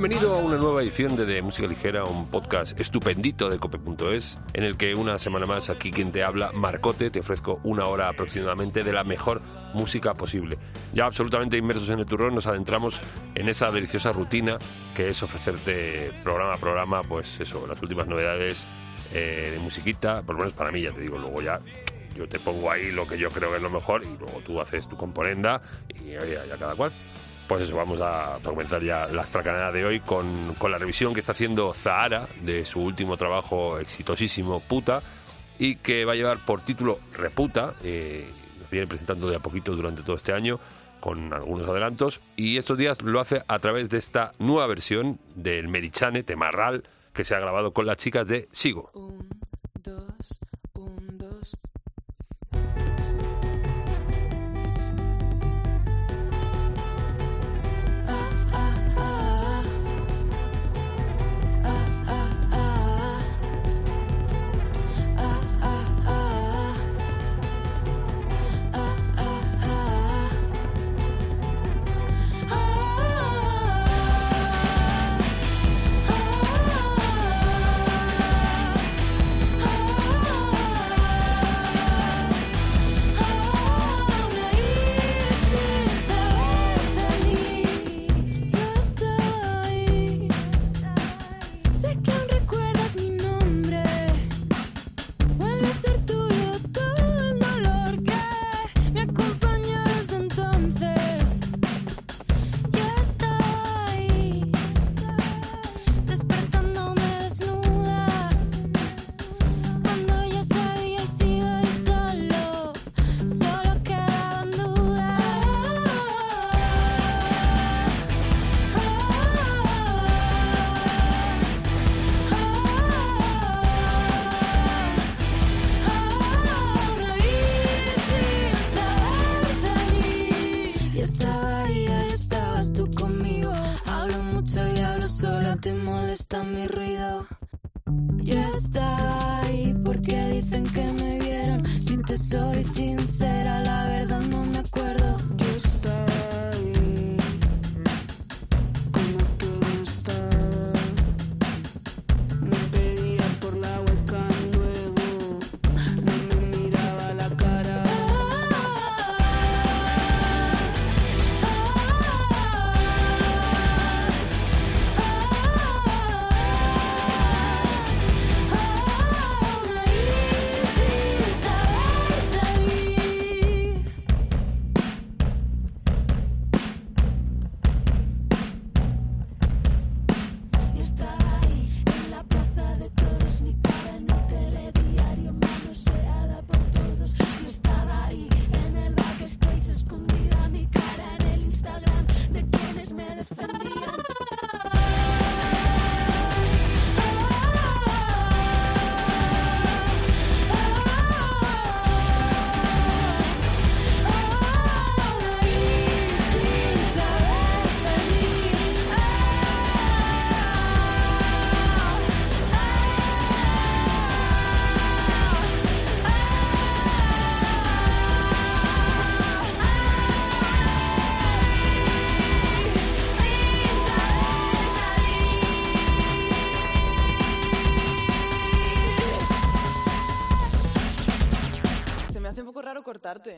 Bienvenido a una nueva edición de, de, Música Ligera, un podcast estupendito de cope.es, en el que una semana más aquí quien te habla, Marcote, te ofrezco una hora aproximadamente de la mejor música posible. Ya absolutamente inmersos en el turrón nos adentramos en esa deliciosa rutina que es ofrecerte programa a programa, pues eso, las últimas novedades eh, de musiquita, por lo menos para mí, ya te digo, luego ya yo te pongo ahí lo que yo creo que es lo mejor y luego tú haces tu componenda y ya, cada cual. Pues eso, vamos a comenzar ya la estracanada de hoy con, con, la revisión que está haciendo Zahara de su último trabajo exitosísimo, Puta, y que va a llevar por título Reputa. Eh, nos viene presentando de a poquito durante todo este año con algunos adelantos y estos días lo hace a través de esta nueva versión del Merichane, Temarral, que se ha grabado con las chicas de Sigo. Un, dos, un, dos.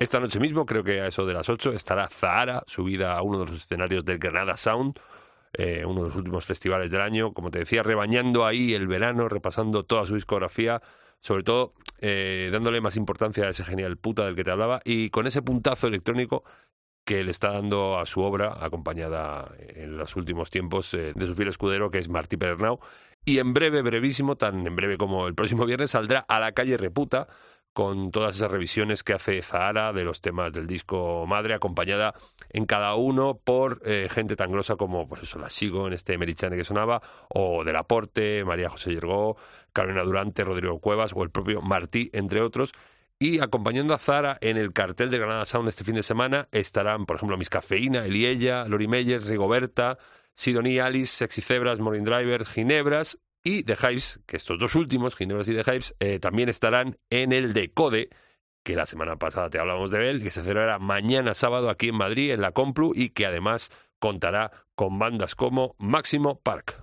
Esta noche mismo, creo que a eso de las 8, estará Zahara subida a uno de los escenarios del Granada Sound, eh, uno de los últimos festivales del año, como te decía, rebañando ahí el verano, repasando toda su discografía, sobre todo eh, dándole más importancia a ese genial puta del que te hablaba y con ese puntazo electrónico que le está dando a su obra, acompañada en los últimos tiempos eh, de su fiel escudero, que es Martí Pernau. Y en breve, brevísimo, tan en breve como el próximo viernes, saldrá a la calle Reputa, con todas esas revisiones que hace Zahara de los temas del disco Madre, acompañada en cada uno por eh, gente tan grosa como, pues eso, la sigo en este Merichane que sonaba, o Del Aporte, María José Yergó, Carolina Durante, Rodrigo Cuevas o el propio Martí, entre otros. Y acompañando a Zara en el cartel de Granada Sound este fin de semana estarán, por ejemplo, Miss Cafeína, Eliella, Lori Meyer, Rigoberta, Sidonie Alice, Sexy Zebras, Morin Driver, Ginebras y The Hives, que estos dos últimos, Ginebras y The Hives, eh, también estarán en el Decode, que la semana pasada te hablamos de él, que se celebra mañana sábado aquí en Madrid, en la Complu, y que además contará con bandas como Máximo Park.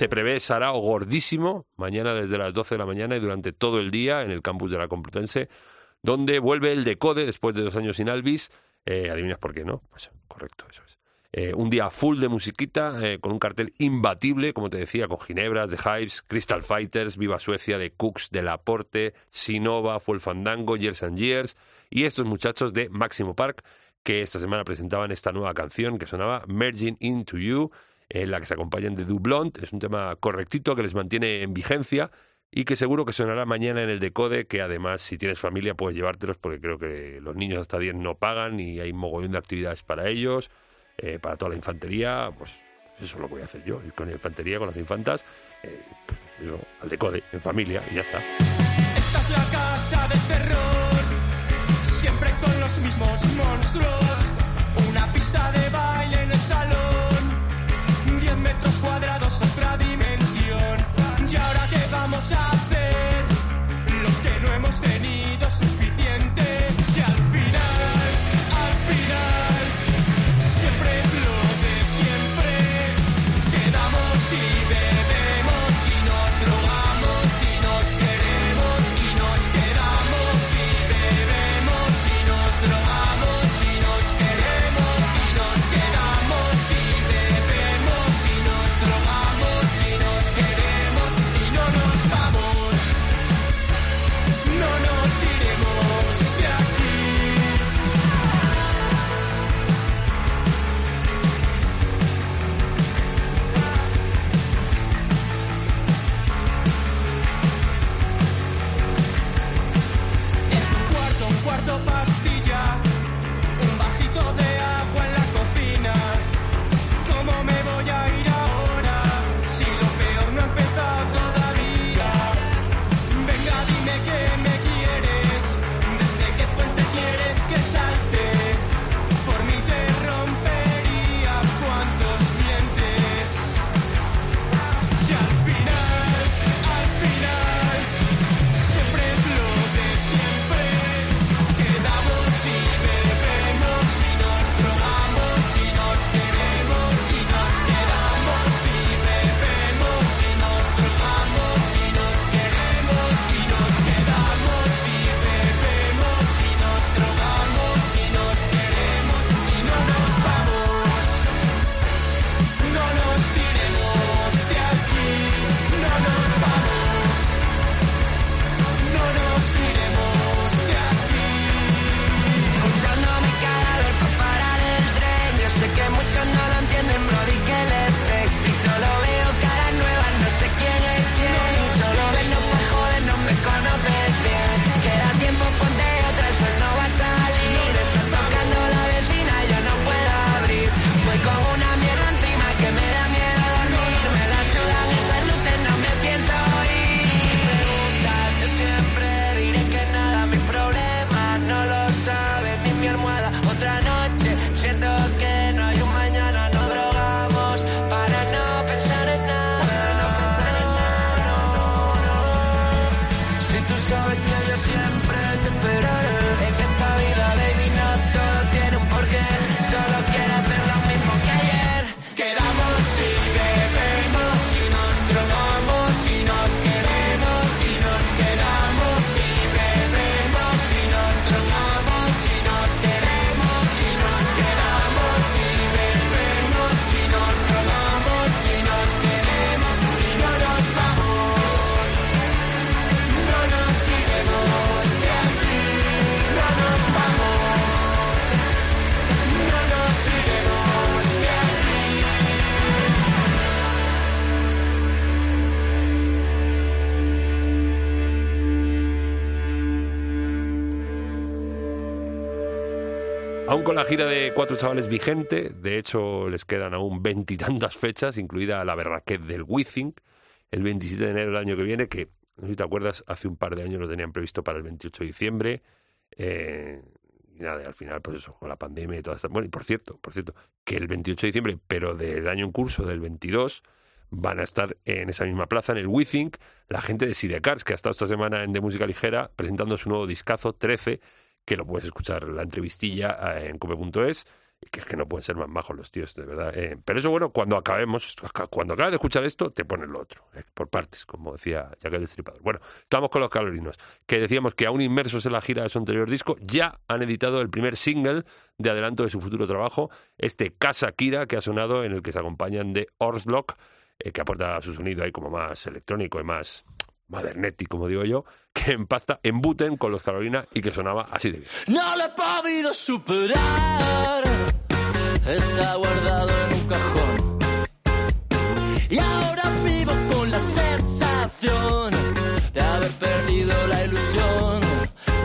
Se prevé Sarao gordísimo mañana desde las 12 de la mañana y durante todo el día en el campus de la Complutense, donde vuelve el Decode después de dos años sin Alvis. Eh, ¿Adivinas por qué, no? Pues correcto, eso es. Eh, un día full de musiquita, eh, con un cartel imbatible, como te decía, con Ginebras, de Hives, Crystal Fighters, Viva Suecia, de Cooks, de Laporte, Sinova, Full Fandango, Years and Years, y estos muchachos de Máximo Park, que esta semana presentaban esta nueva canción que sonaba Merging Into You, en la que se acompañan de Dublont. Es un tema correctito que les mantiene en vigencia y que seguro que sonará mañana en el Decode, que además si tienes familia puedes llevártelos porque creo que los niños hasta 10 no pagan y hay un mogollón de actividades para ellos, eh, para toda la infantería, pues eso lo voy a hacer yo, ir con la infantería, con las infantas, eh, eso, al Decode, en familia y ya está. Esta es la casa del terror, siempre con los mismos monstruos, una pista de baile en el salón. 10 metros cuadrados, otra dimensión. ¿Y ahora qué vamos a hacer? Aún con la gira de Cuatro Chavales vigente, de hecho les quedan aún veintitantas fechas, incluida la berraquet del Withing, el 27 de enero del año que viene, que, no sé si te acuerdas, hace un par de años lo tenían previsto para el 28 de diciembre. eh, y nada, al final, pues eso, con la pandemia y todas estas... Bueno, y por cierto, por cierto, que el 28 de diciembre, pero del año en curso, del 22, van a estar en esa misma plaza, en el WeThink, la gente de Sidecars, que ha estado esta semana en De Música Ligera presentando su nuevo discazo 13, que lo puedes escuchar la entrevistilla eh, en cope.es, y que es que no pueden ser más majos los tíos, de verdad. eh. pero eso, bueno, cuando acabemos, cuando acabes de escuchar esto, te pones lo otro, eh, por partes, como decía Jack el Destripador. Bueno, estamos con los calorinos, que decíamos que aún inmersos en la gira de su anterior disco, ya han editado el primer single de adelanto de su futuro trabajo, este Casa Kira, que ha sonado, en el que se acompañan de Orslock, que aporta su sonido ahí como más electrónico y más modernetti, como digo yo, que empasta en Buten con los Carolina y que sonaba así de bien. No lo he podido superar. Está guardado en un cajón. Y ahora vivo con la sensación de haber perdido la ilusión.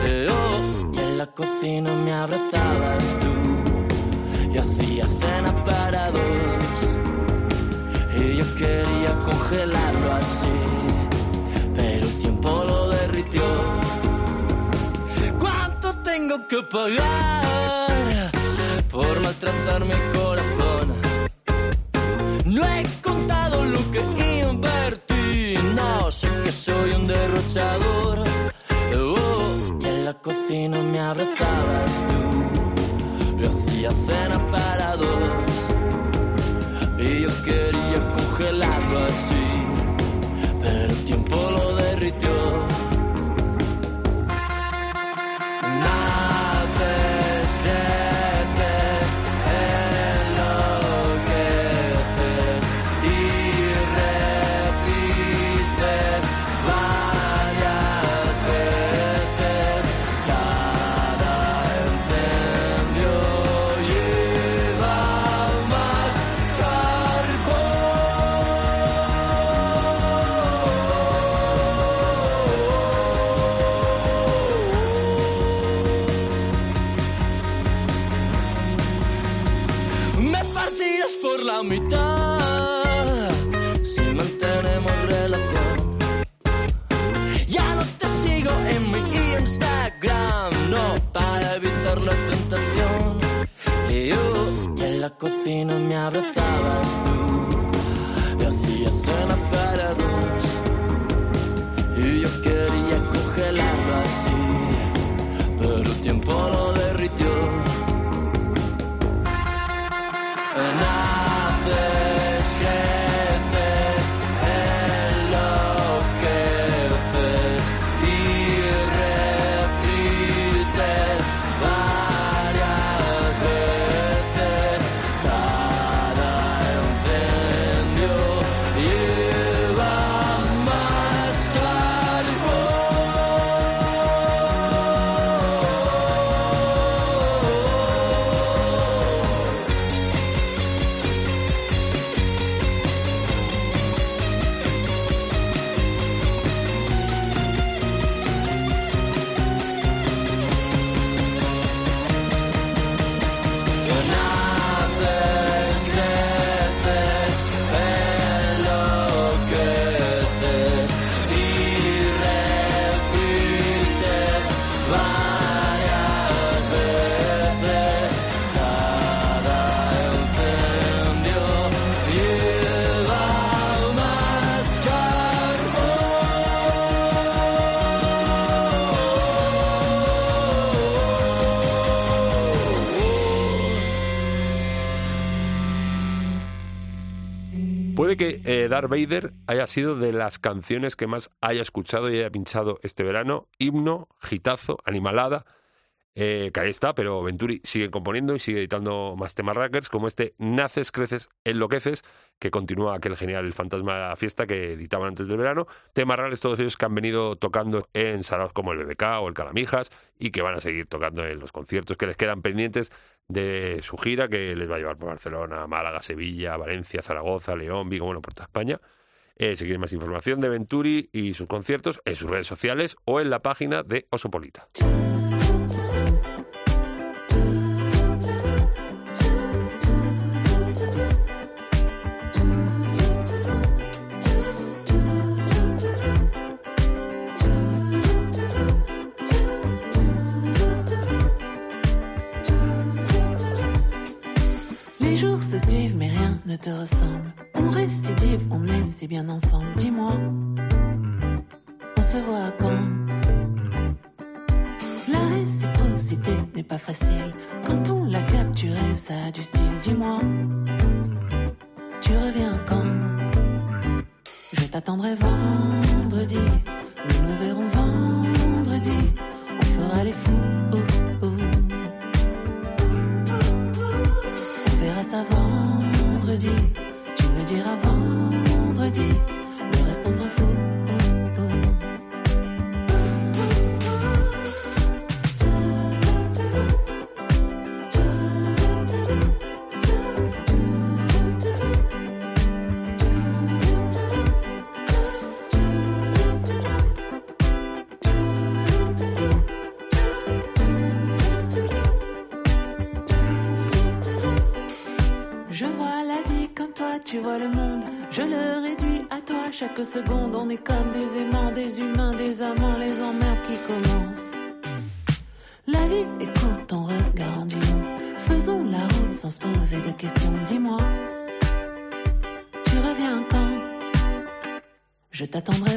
De oh, y en la cocina me abrazabas tú. Y hacía cena para dos. Y yo quería congelarlo así. Tiempo lo derritió. ¿Cuánto tengo que pagar por maltratar mi corazón. No he contado lo que invertí, no sé que soy un derrochador. Oh, y en la cocina me abrazabas tú, yo hacía cena para dos. Y yo quería congelarlo Que eh, Darth Vader haya sido de las canciones que más haya escuchado y haya pinchado este verano. Himno, gitazo, animalada. Eh, que ahí está, pero Venturi sigue componiendo y sigue editando más temas rackers, como este Naces, Creces, Enloqueces, que continúa aquel genial El Fantasma Fiesta que editaban antes del verano. Temas raros todos ellos que han venido tocando en salas como el BBK o el Calamijas y que van a seguir tocando en los conciertos que les quedan pendientes de su gira que les va a llevar por Barcelona, Málaga, Sevilla, Valencia, Zaragoza, León, Vigo, bueno, por toda España. Eh, más información de Venturi y sus conciertos, en sus redes sociales o en la página de Osopolita. Te ressemble. On récidive, on est si bien ensemble. Dis-moi, on se voit quand? La réciprocité n'est pas facile. Quand on l'a capturé, ça a du style. Dis-moi, tu reviens quand? Je t'attendrai vendredi. Nous nous verrons vendredi. On fera les fous. Tu me diras vendredi. Le reste on s'en fout. Je le réduis à toi chaque seconde. On est comme des aimants, des humains, des amants, les emmerdes qui commencent. La vie est courte, ton regard long. Faisons la poser de questions, dis-moi. Tu reviens quand? Je t'attendrai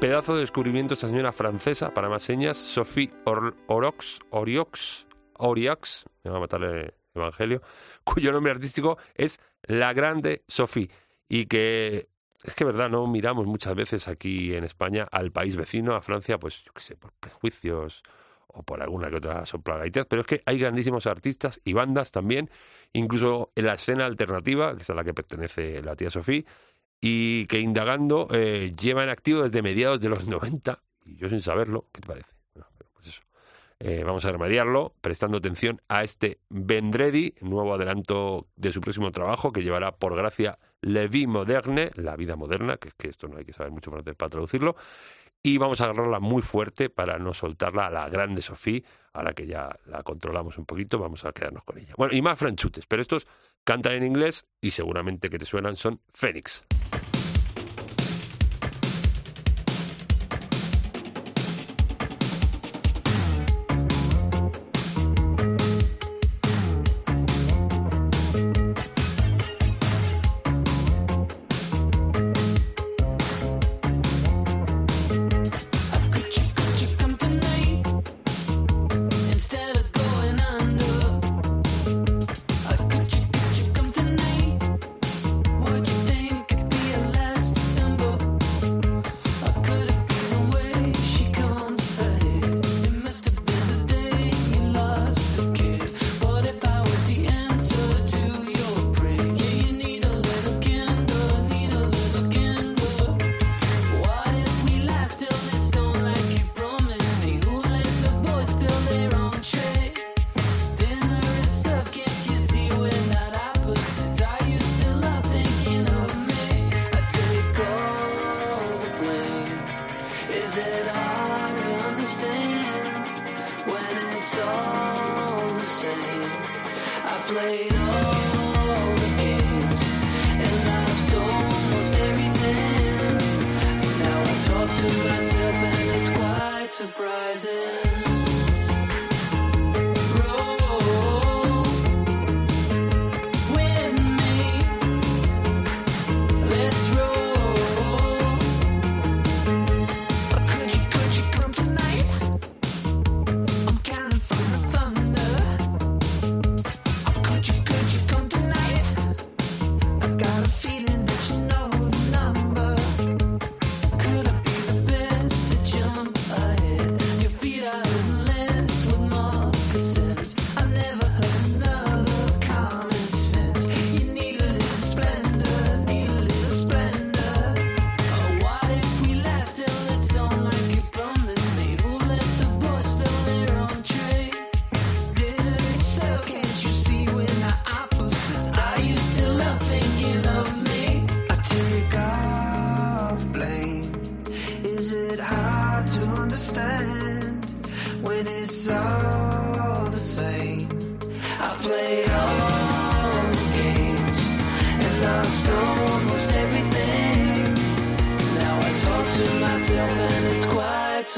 Pedazo de descubrimiento esta señora francesa, para más señas, Sophie Or- Orox, Oriox, Oriox, me va a matar el evangelio, cuyo nombre artístico es La Grande Sophie, y que es que verdad, no miramos muchas veces aquí en España al país vecino, a Francia, pues yo qué sé, por prejuicios o por alguna que otra soplagaitez, pero es que hay grandísimos artistas y bandas también, incluso en la escena alternativa, que es a la que pertenece la tía Sofía, y que indagando eh, lleva en activo desde mediados de los 90, y yo sin saberlo, ¿qué te parece? Pues. Eh, vamos a remediarlo prestando atención a este Vendredi, nuevo adelanto de su próximo trabajo que llevará por gracia Le Vie Moderne, la vida moderna, que es que esto no hay que saber mucho francés para traducirlo, y vamos a agarrarla muy fuerte para no soltarla a la grande Sofía, ahora que ya la controlamos un poquito, vamos a quedarnos con ella. Bueno, y más franchutes, pero estos cantan en inglés y seguramente que te suenan son Fénix.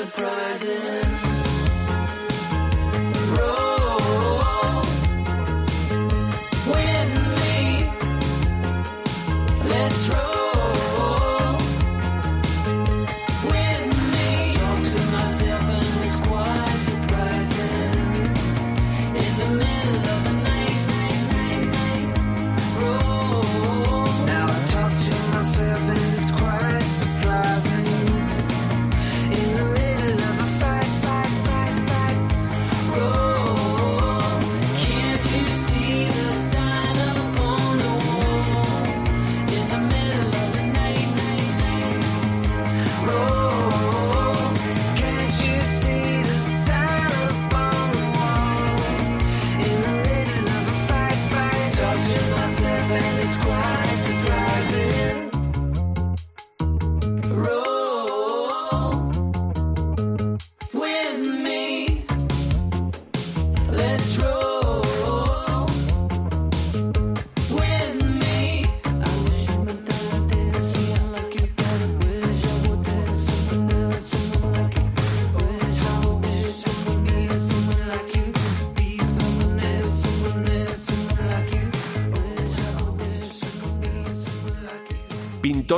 Surprising.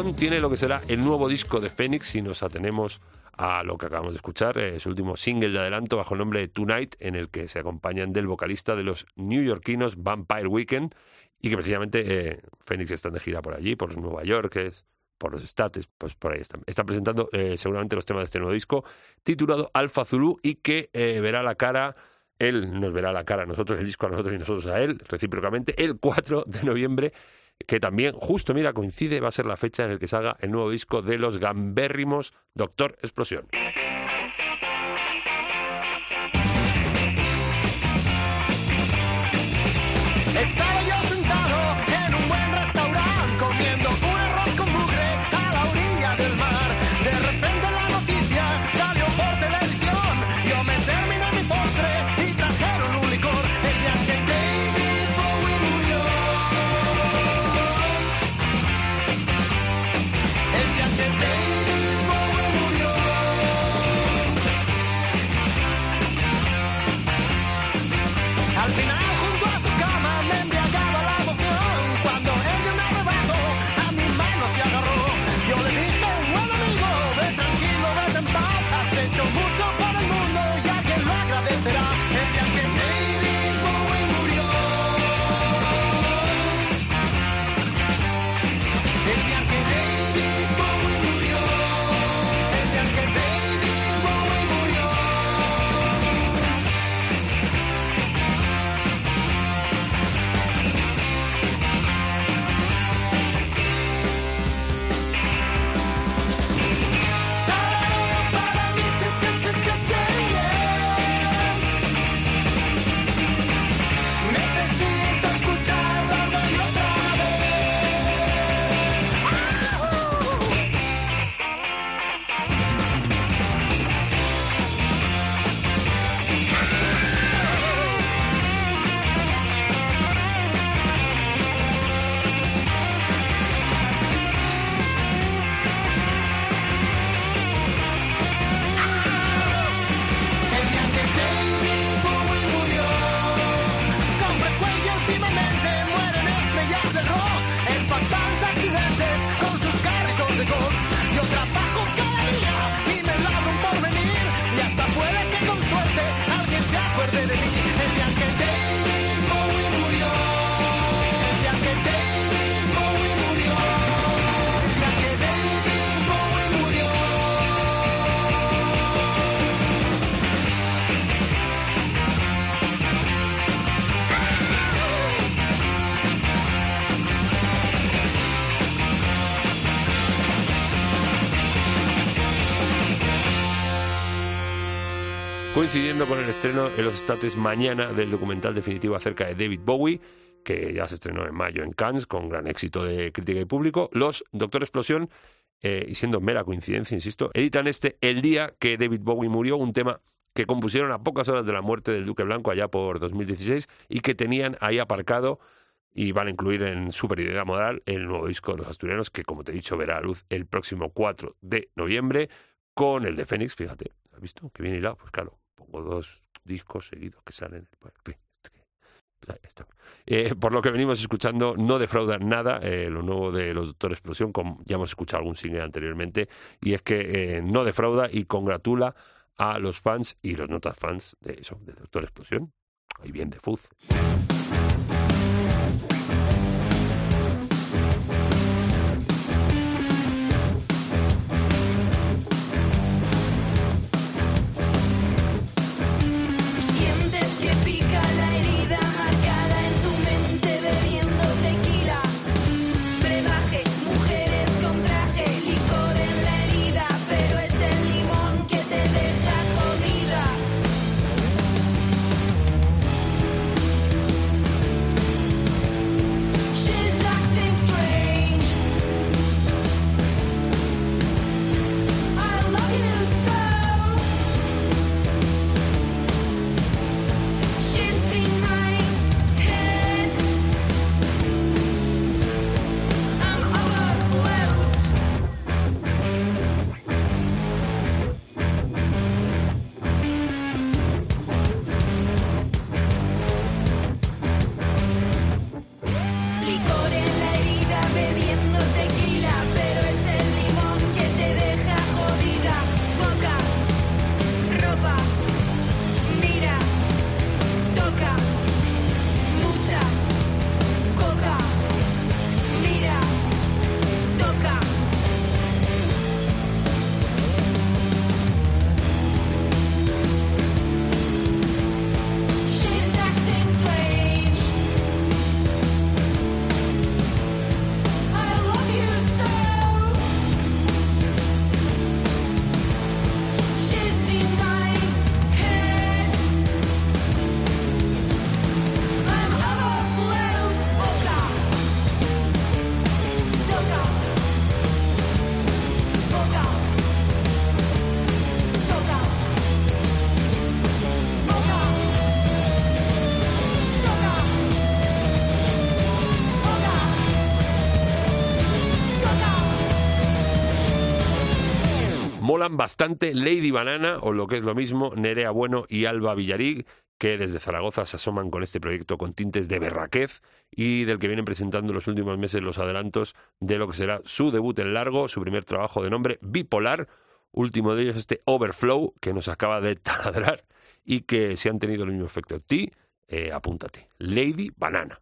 Tiene lo que será el nuevo disco de Phoenix si nos atenemos a lo que acabamos de escuchar, eh, su último single de adelanto bajo el nombre de Tonight, en el que se acompañan del vocalista de los newyorkinos Vampire Weekend y que precisamente eh, Phoenix están de gira por allí, por Nueva York, es por los States, pues por ahí están. Están presentando eh, seguramente los temas de este nuevo disco titulado Alpha Zulu y que eh, verá la cara, él nos verá la cara a nosotros, el disco a nosotros y nosotros a él, recíprocamente, el 4 de noviembre que también, justo mira, coincide, va a ser la fecha en la que salga el nuevo disco de los gambérrimos Doctor Explosión. Coincidiendo con el estreno en los States mañana del documental definitivo acerca de David Bowie, que ya se estrenó en mayo en Cannes con gran éxito de crítica y público, los Doctor Explosión, eh, y siendo mera coincidencia, insisto, editan este el día que David Bowie murió, un tema que compusieron a pocas horas de la muerte del Duque Blanco allá por 2016 y que tenían ahí aparcado y van a incluir en Superioridad Moral el nuevo disco de los asturianos que, como te he dicho, verá a luz el próximo 4 de noviembre con el de Fénix, fíjate, ¿has visto? Que bien hilado, pues claro, pongo dos discos seguidos que salen. Está. Eh, por lo que venimos escuchando, no defrauda nada eh, lo nuevo de los Doctor Explosión, como ya hemos escuchado algún single anteriormente, y es que eh, no defrauda y congratula a los fans y los notas fans de eso, de Doctor Explosión. Y bien de Fuz. Molan bastante Lady Banana, o lo que es lo mismo, Nerea Bueno y Alba Villarig, que desde Zaragoza se asoman con este proyecto con tintes de berraquez y del que vienen presentando en los últimos meses los adelantos de lo que será su debut en largo, su primer trabajo de nombre Bipolar, último de ellos este Overflow que nos acaba de taladrar y que si han tenido el mismo efecto en ti, eh, apúntate. Lady Banana.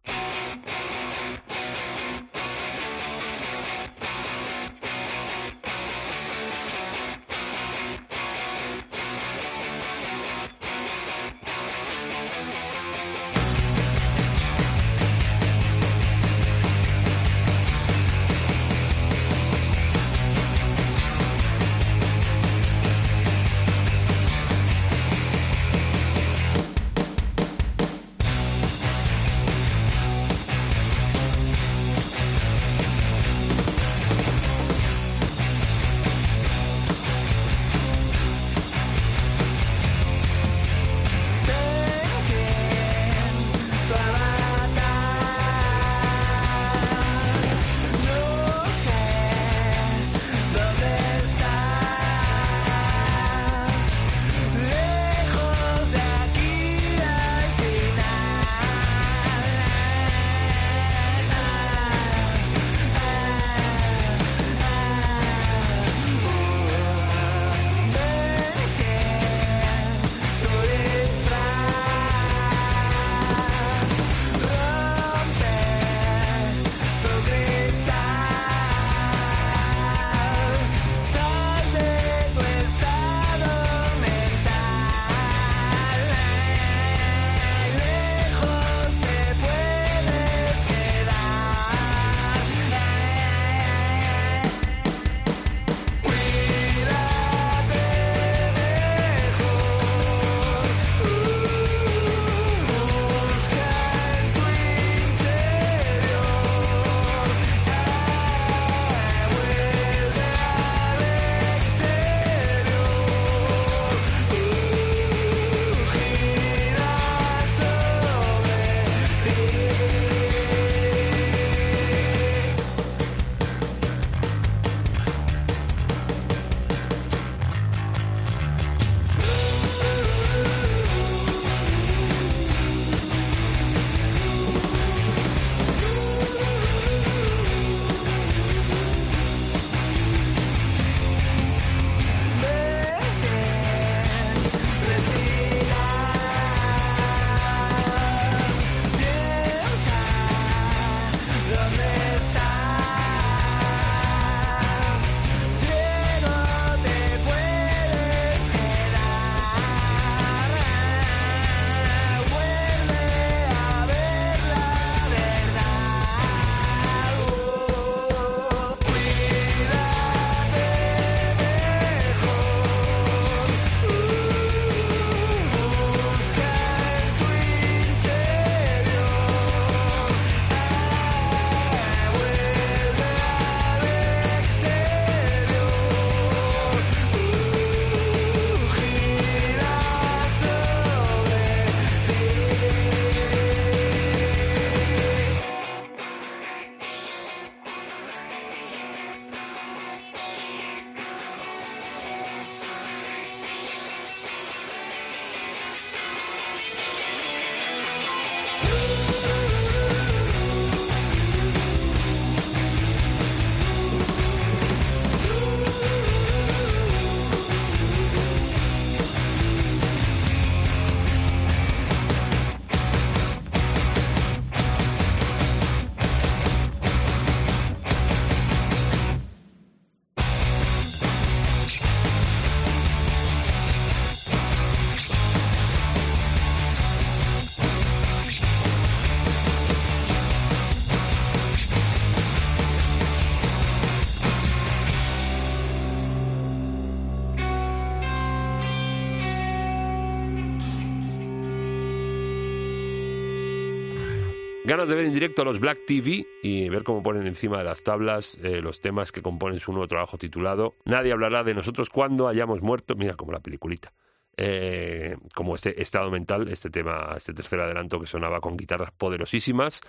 Ganas de ver en directo a los Black TV y ver cómo ponen encima de las tablas eh, los temas que componen su nuevo trabajo titulado Nadie hablará de nosotros cuando hayamos muerto. Mira, como la peliculita. Eh, como este estado mental, este tema, este tercer adelanto que sonaba con guitarras poderosísimas.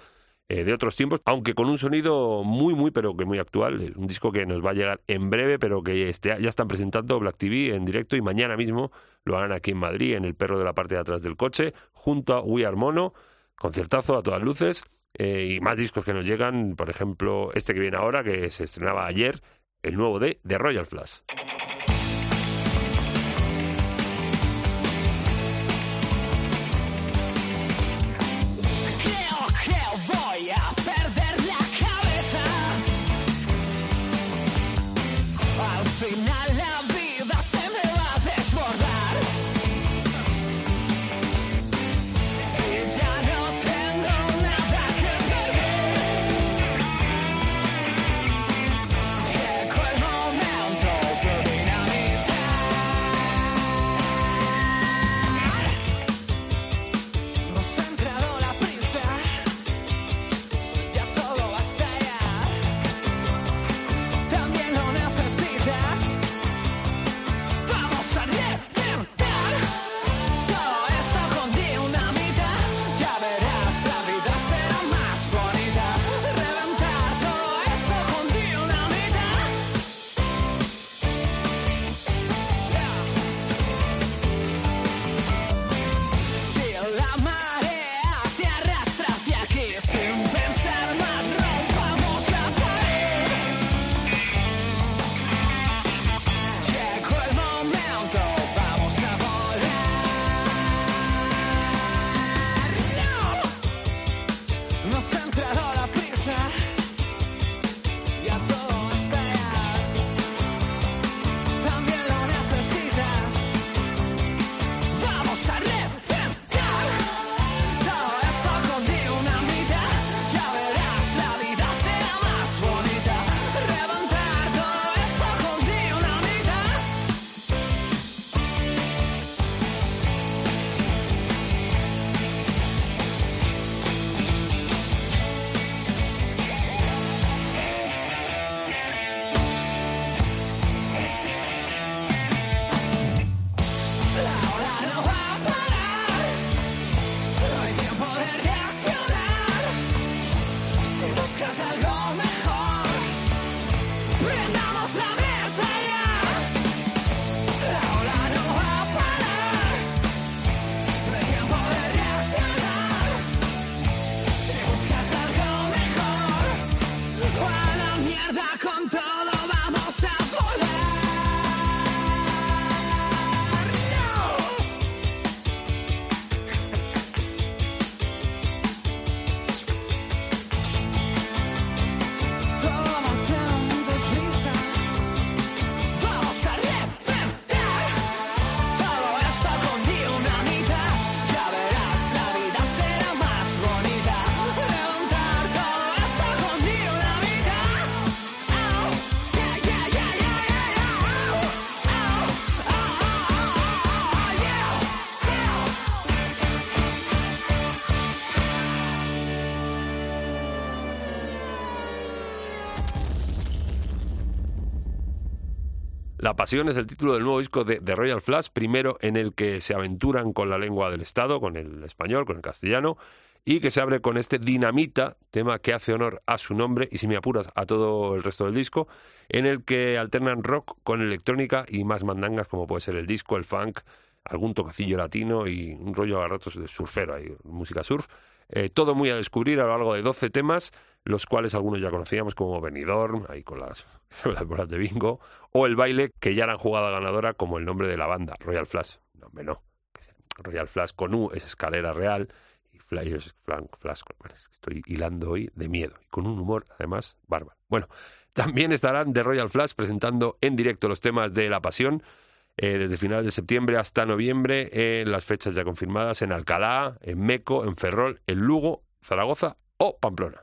eh, de otros tiempos, aunque con un sonido muy, muy, pero que muy actual. Un disco que nos va a llegar en breve, pero que este, ya están presentando Black TV en directo y mañana mismo lo harán aquí en Madrid, en el perro de la parte de atrás del coche, junto a We Are Mono, conciertazo a todas luces. eh, y más discos que nos llegan, por ejemplo, este que viene ahora, que se estrenaba ayer, el nuevo de The Royal Flash. La Pasión es el título del nuevo disco de, Royal Flash, primero en el que se aventuran con la lengua del Estado, con el español, con el castellano, y que se abre con este Dinamita, tema que hace honor a su nombre y, si me apuras, a todo el resto del disco, en el que alternan rock con electrónica y más mandangas, como puede ser el disco, el funk, algún toquecillo latino y un rollo a ratos de surfero, ahí, música surf. Eh, todo muy a descubrir a lo largo de 12 temas, los cuales algunos ya conocíamos como Benidorm, ahí con las, las bolas de bingo, o el baile, que ya eran jugada ganadora como el nombre de la banda, Royal Flash. No, hombre, no. Royal Flash con U es escalera real y Fly es flan- Flash. estoy hilando hoy de miedo y con un humor además bárbaro. Bueno, también estarán de Royal Flash presentando en directo los temas de La Pasión eh, desde finales de septiembre hasta noviembre en las fechas ya confirmadas en Alcalá, en Meco, en Ferrol, en Lugo, Zaragoza o Pamplona.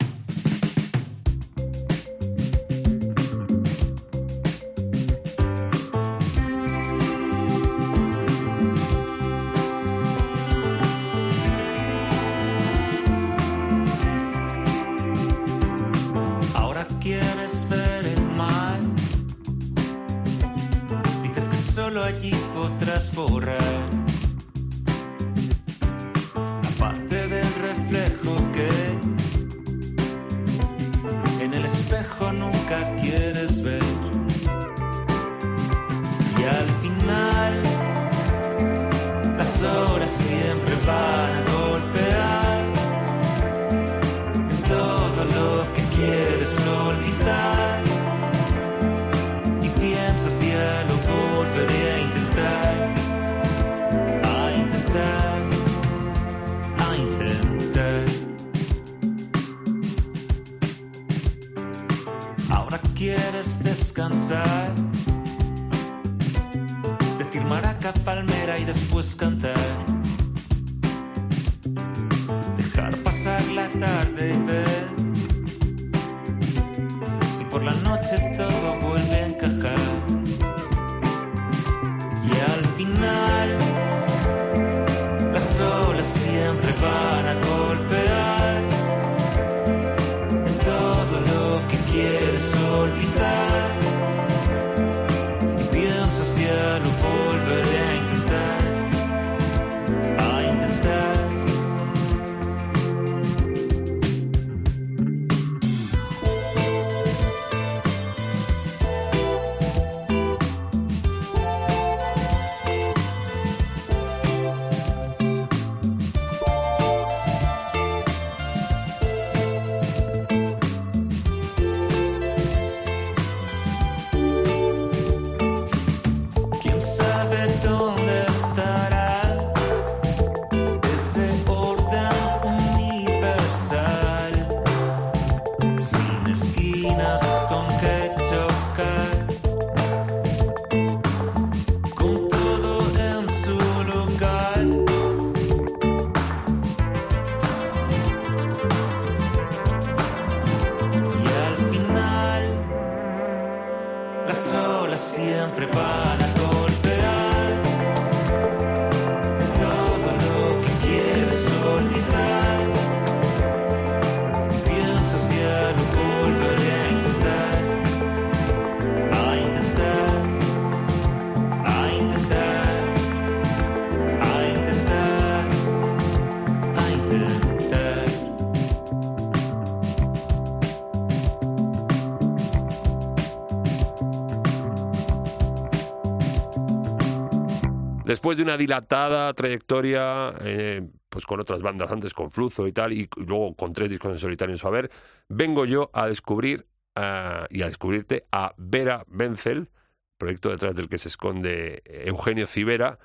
Después de una dilatada trayectoria, eh, pues con otras bandas antes, con Fluzo y tal, y, luego con tres discos en solitario en su haber, vengo yo a descubrir y a descubrirte a Vera Benzel, proyecto detrás del que se esconde Eugenio Civera,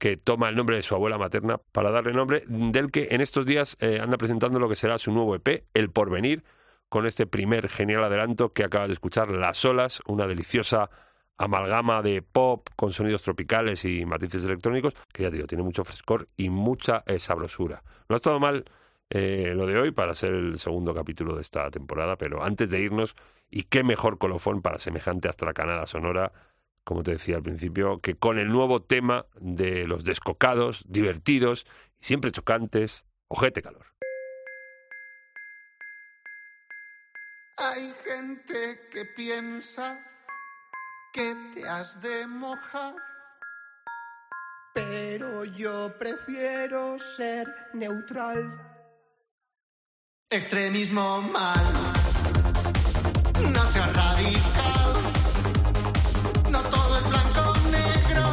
que toma el nombre de su abuela materna para darle nombre, del que en estos días eh, anda presentando lo que será su nuevo EP, El Porvenir, con este primer genial adelanto que acabas de escuchar, Las Olas, una deliciosa amalgama de pop con sonidos tropicales y matices electrónicos, que ya digo, tiene mucho frescor y mucha eh, sabrosura. No ha estado mal eh, lo de hoy para ser el segundo capítulo de esta temporada, pero antes de irnos, y qué mejor colofón para semejante astracanada sonora, como te decía al principio, que con el nuevo tema de los descocados, divertidos y siempre chocantes, Ojete Calor. Hay gente que piensa que te has de mojar, pero yo prefiero ser neutral. Extremismo mal, no seas radical. No todo es blanco negro,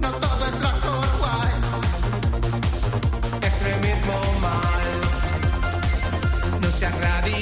no todo es black or white. Extremismo mal, no seas radical,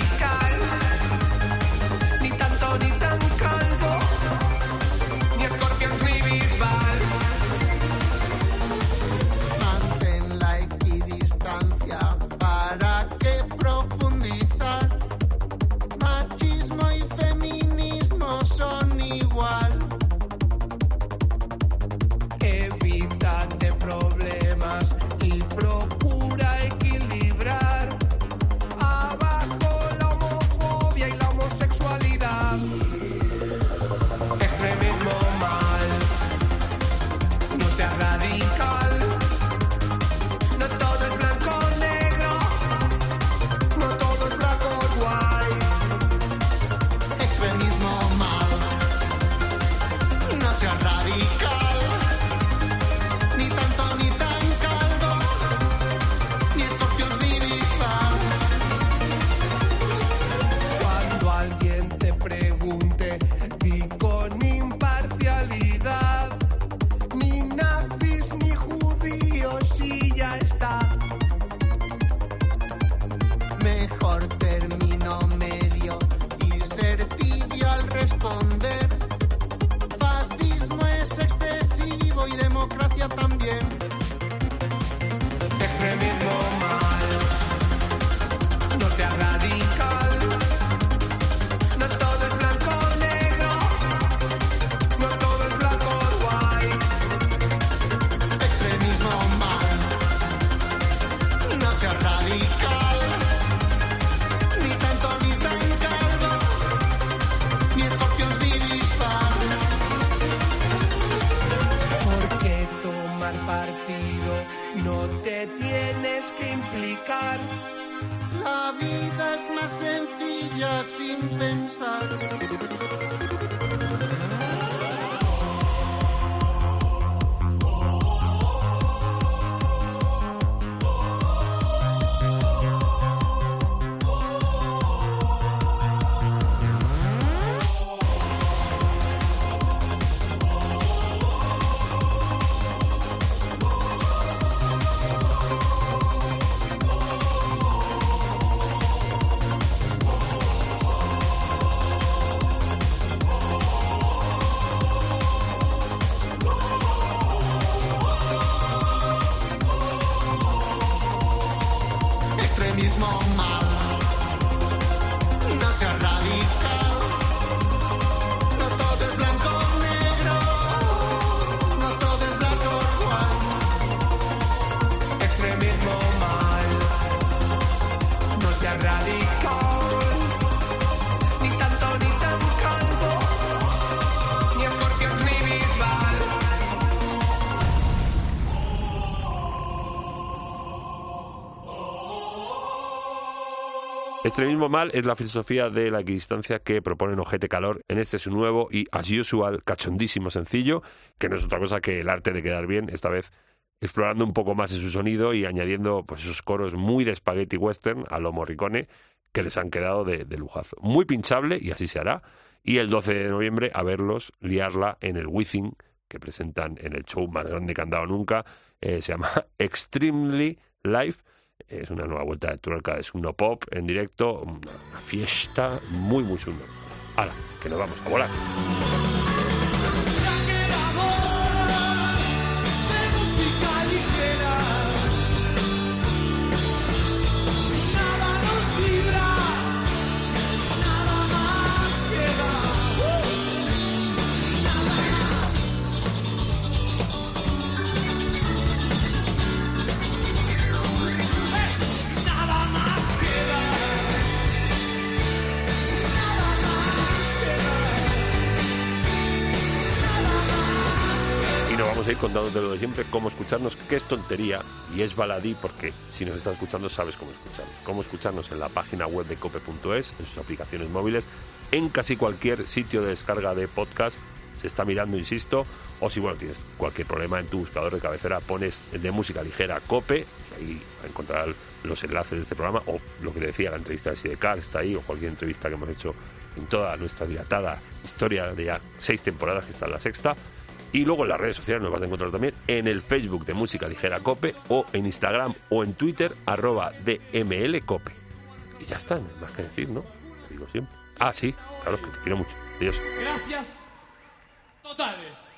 Extremismo mal es la filosofía de la equidistancia que proponen Ojete Calor en este su nuevo y, as usual, cachondísimo sencillo, que no es otra cosa que el arte de quedar bien, esta vez explorando un poco más en su sonido y añadiendo pues esos coros muy de spaghetti western a lo morricone que les han quedado de, de lujazo. Muy pinchable y así se hará. Y el 12 de noviembre a verlos liarla en el Withing que presentan en el show más grande que han dado nunca. Eh, se llama Extremely Live. Es una nueva vuelta de tuerca de Suno Pop en directo. Una fiesta muy, muy Suno. ¡Hala! Que nos vamos a volar. música ir contándote lo de siempre, cómo escucharnos, que es tontería y es baladí, porque si nos estás escuchando sabes cómo escucharnos. Cómo escucharnos en la página web de cope.es, en sus aplicaciones móviles, en casi cualquier sitio de descarga de podcast. Se está mirando, insisto, o si bueno tienes cualquier problema en tu buscador de cabecera, pones de música ligera cope, y ahí encontrarás los enlaces de este programa, o lo que te decía, la entrevista de Sidecar está ahí, o cualquier entrevista que hemos hecho en toda nuestra dilatada historia de ya seis temporadas que está en la sexta. Y luego en las redes sociales nos vas a encontrar también en el Facebook de Música Ligera Cope o en Instagram o en Twitter, arroba DML Cope. Y ya está, más que decir, ¿no? Te digo siempre. Ah, sí, claro, que te quiero mucho. Adiós. Gracias totales.